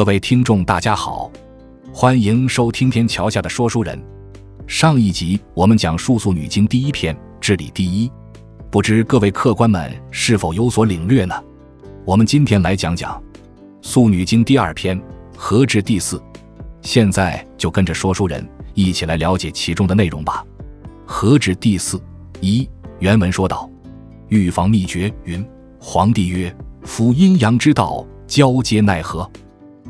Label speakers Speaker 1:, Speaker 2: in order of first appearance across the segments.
Speaker 1: 各位听众，大家好，欢迎收听天桥下的说书人。上一集我们讲述《素女经》第一篇“治理第一”，不知各位客官们是否有所领略呢？我们今天来讲讲《素女经》第二篇“和治第四”。现在就跟着说书人一起来了解其中的内容吧。和治第四一原文说道：“预防秘诀云，皇帝曰：‘夫阴阳之道，交接奈何？’”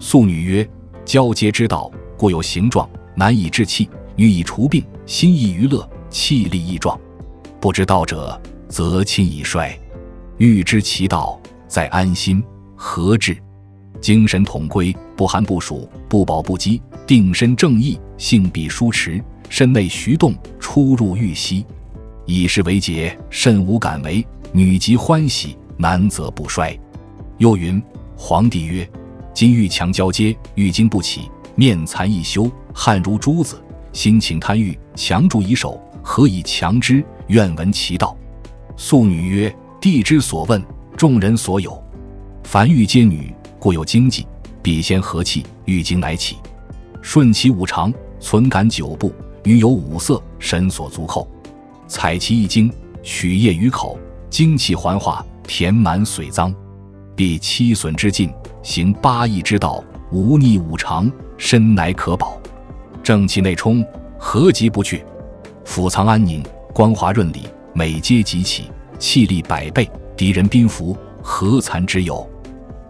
Speaker 1: 素女曰：“交接之道，故有形状，难以治气；女以除病，心意娱乐，气力易壮。不知道者，则亲以衰。欲知其道，在安心。和治，精神统归，不寒不暑，不饱不饥，定身正义，性必舒弛，身内徐动，出入欲息，以是为节，甚无敢为。女即欢喜，男则不衰。又云：皇帝曰。”今欲强交接，欲经不起，面残易羞，汗如珠子，心情贪欲，强助以手，何以强之？愿闻其道。素女曰：“帝之所问，众人所有。凡欲皆女，故有经济，必先和气，欲经乃起。顺其五常，存感九步。女有五色，神所足后。采其一经，取液于口，精气还化，填满髓脏，必七损之尽。”行八义之道，无逆五常，身乃可保。正气内充，何疾不去？腹藏安宁，光滑润理，每皆极起，气力百倍。敌人宾服，何残之有？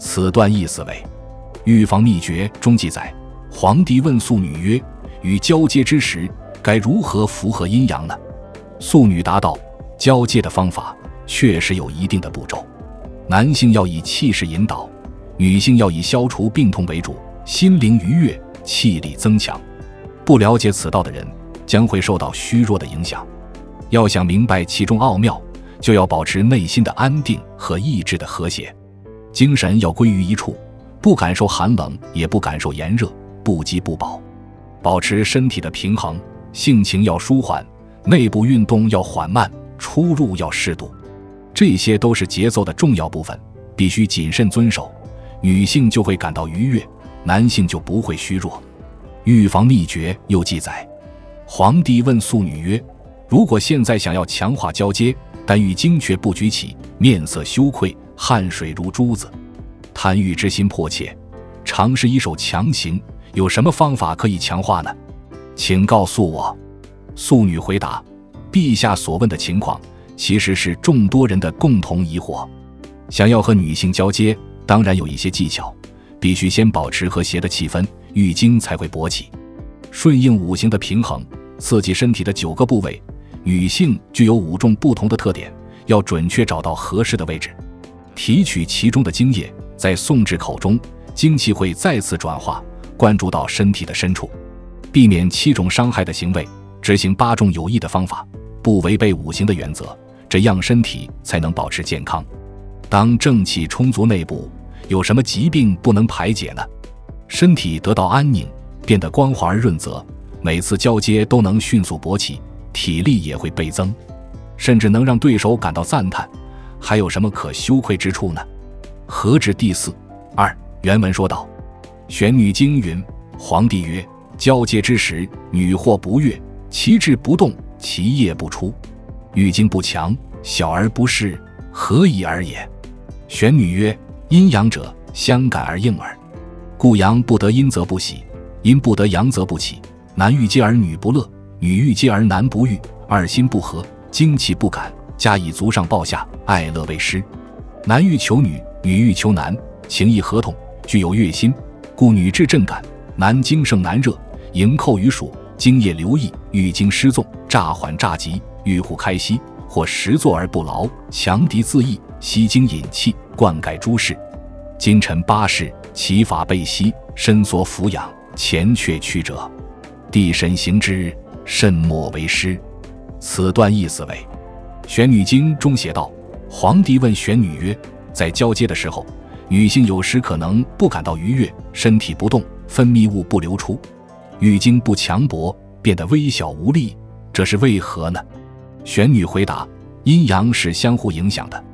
Speaker 1: 此段意思为：预防秘诀中记载，皇帝问素女曰：“与交接之时，该如何符合阴阳呢？”素女答道：“交接的方法确实有一定的步骤，男性要以气势引导。”女性要以消除病痛为主，心灵愉悦，气力增强。不了解此道的人，将会受到虚弱的影响。要想明白其中奥妙，就要保持内心的安定和意志的和谐，精神要归于一处，不感受寒冷，也不感受炎热，不饥不饱，保持身体的平衡，性情要舒缓，内部运动要缓慢，出入要适度。这些都是节奏的重要部分，必须谨慎遵守。女性就会感到愉悦，男性就不会虚弱。预防秘诀又记载，皇帝问素女曰：“如果现在想要强化交接，但欲精却不举起，面色羞愧，汗水如珠子，贪欲之心迫切，尝试一手强行，有什么方法可以强化呢？请告诉我。”素女回答：“陛下所问的情况，其实是众多人的共同疑惑。想要和女性交接。”当然有一些技巧，必须先保持和谐的气氛，玉精才会勃起，顺应五行的平衡，刺激身体的九个部位。女性具有五种不同的特点，要准确找到合适的位置，提取其中的精液，在送至口中，精气会再次转化，灌注到身体的深处，避免七种伤害的行为，执行八种有益的方法，不违背五行的原则，这样身体才能保持健康。当正气充足，内部。有什么疾病不能排解呢？身体得到安宁，变得光滑而润泽，每次交接都能迅速勃起，体力也会倍增，甚至能让对手感到赞叹。还有什么可羞愧之处呢？何止第四二原文说道：“玄女经云，皇帝曰：交接之时，女或不悦，其志不动，其业不出，欲经不强，小而不适，何以而也？玄女曰。”阴阳者，相感而应耳。故阳不得阴则不喜，阴不得阳则不起。男欲接而女不乐，女欲接而男不欲，二心不和，精气不感，加以足上抱下，爱乐为师。男欲求女，女欲求男，情意合同，具有悦心，故女至正感。男精盛男热，盈寇于暑，精液流溢，欲精失纵，乍缓乍急，欲户开息，或时坐而不劳，强敌自缢，吸精引气。灌溉诸事，今臣八世，其法备息，身所抚养，前却曲折，帝神行之，慎莫为师。此段意思为，《玄女经》中写道：皇帝问玄女曰：“在交接的时候，女性有时可能不感到愉悦，身体不动，分泌物不流出，月经不强勃，变得微小无力，这是为何呢？”玄女回答：“阴阳是相互影响的。”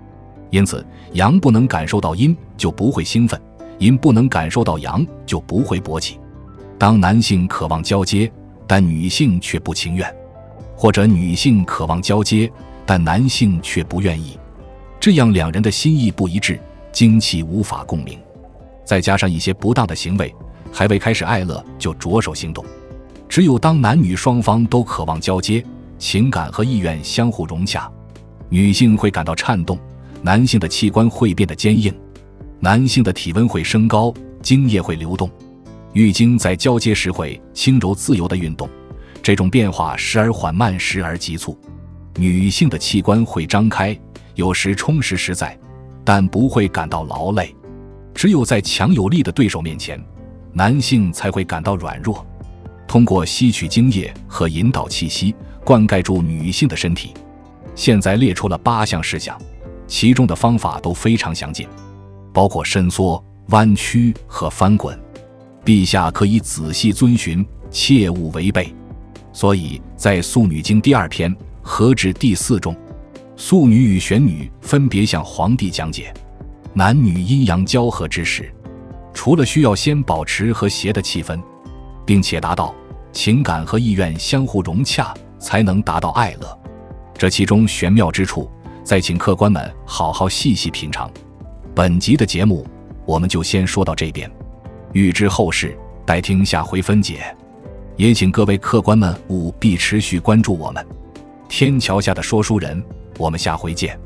Speaker 1: 因此，阳不能感受到阴，就不会兴奋；阴不能感受到阳，就不会勃起。当男性渴望交接，但女性却不情愿，或者女性渴望交接，但男性却不愿意，这样两人的心意不一致，精气无法共鸣，再加上一些不当的行为，还未开始爱乐就着手行动。只有当男女双方都渴望交接，情感和意愿相互融洽，女性会感到颤动，男性的器官会变得坚硬，男性的体温会升高，精液会流动。月经在交接时会轻柔自由的运动，这种变化时而缓慢，时而急促。女性的器官会张开，有时充实实在，但不会感到劳累。只有在强有力的对手面前，男性才会感到软弱。通过吸取精液和引导气息，灌溉住女性的身体。现在列出了八项事项，其中的方法都非常详尽，包括伸缩、弯曲和翻滚。陛下可以仔细遵循，切勿违背。所以在《素女经》第二篇《和制》第四中，素女与玄女分别向皇帝讲解男女阴阳交合之时，除了需要先保持和谐的气氛，并且达到情感和意愿相互融洽，才能达到爱乐。这其中玄妙之处，再请客官们好好细细品尝。本集的节目，我们就先说到这边。欲知后事，待听下回分解。也请各位客官们务必持续关注我们天桥下的说书人。我们下回见。